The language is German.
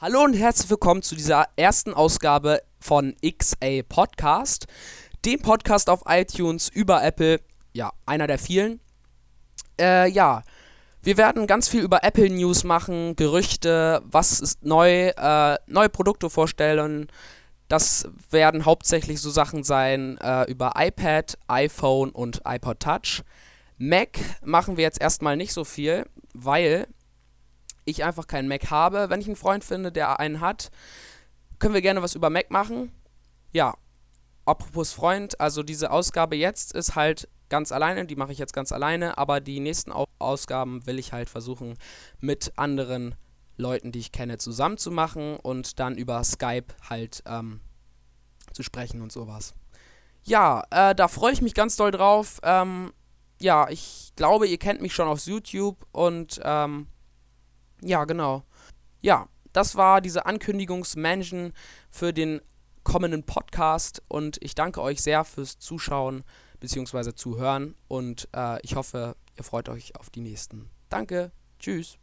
Hallo und herzlich willkommen zu dieser ersten Ausgabe von XA Podcast dem Podcast auf iTunes über Apple, ja, einer der vielen. Äh, ja, wir werden ganz viel über Apple News machen, Gerüchte, was ist neu, äh, neue Produkte vorstellen. Das werden hauptsächlich so Sachen sein äh, über iPad, iPhone und iPod Touch. Mac machen wir jetzt erstmal nicht so viel, weil ich einfach keinen Mac habe. Wenn ich einen Freund finde, der einen hat, können wir gerne was über Mac machen. Ja, apropos Freund, also diese Ausgabe jetzt ist halt ganz alleine, die mache ich jetzt ganz alleine, aber die nächsten Ausgaben will ich halt versuchen mit anderen Leuten, die ich kenne, zusammen zu machen und dann über Skype halt ähm, zu sprechen und sowas. Ja, äh, da freue ich mich ganz doll drauf. Ähm, ja, ich glaube, ihr kennt mich schon auf YouTube und ähm, ja, genau. Ja, das war diese Ankündigungsmansion für den kommenden Podcast und ich danke euch sehr fürs Zuschauen bzw. Zuhören und äh, ich hoffe, ihr freut euch auf die nächsten. Danke, tschüss.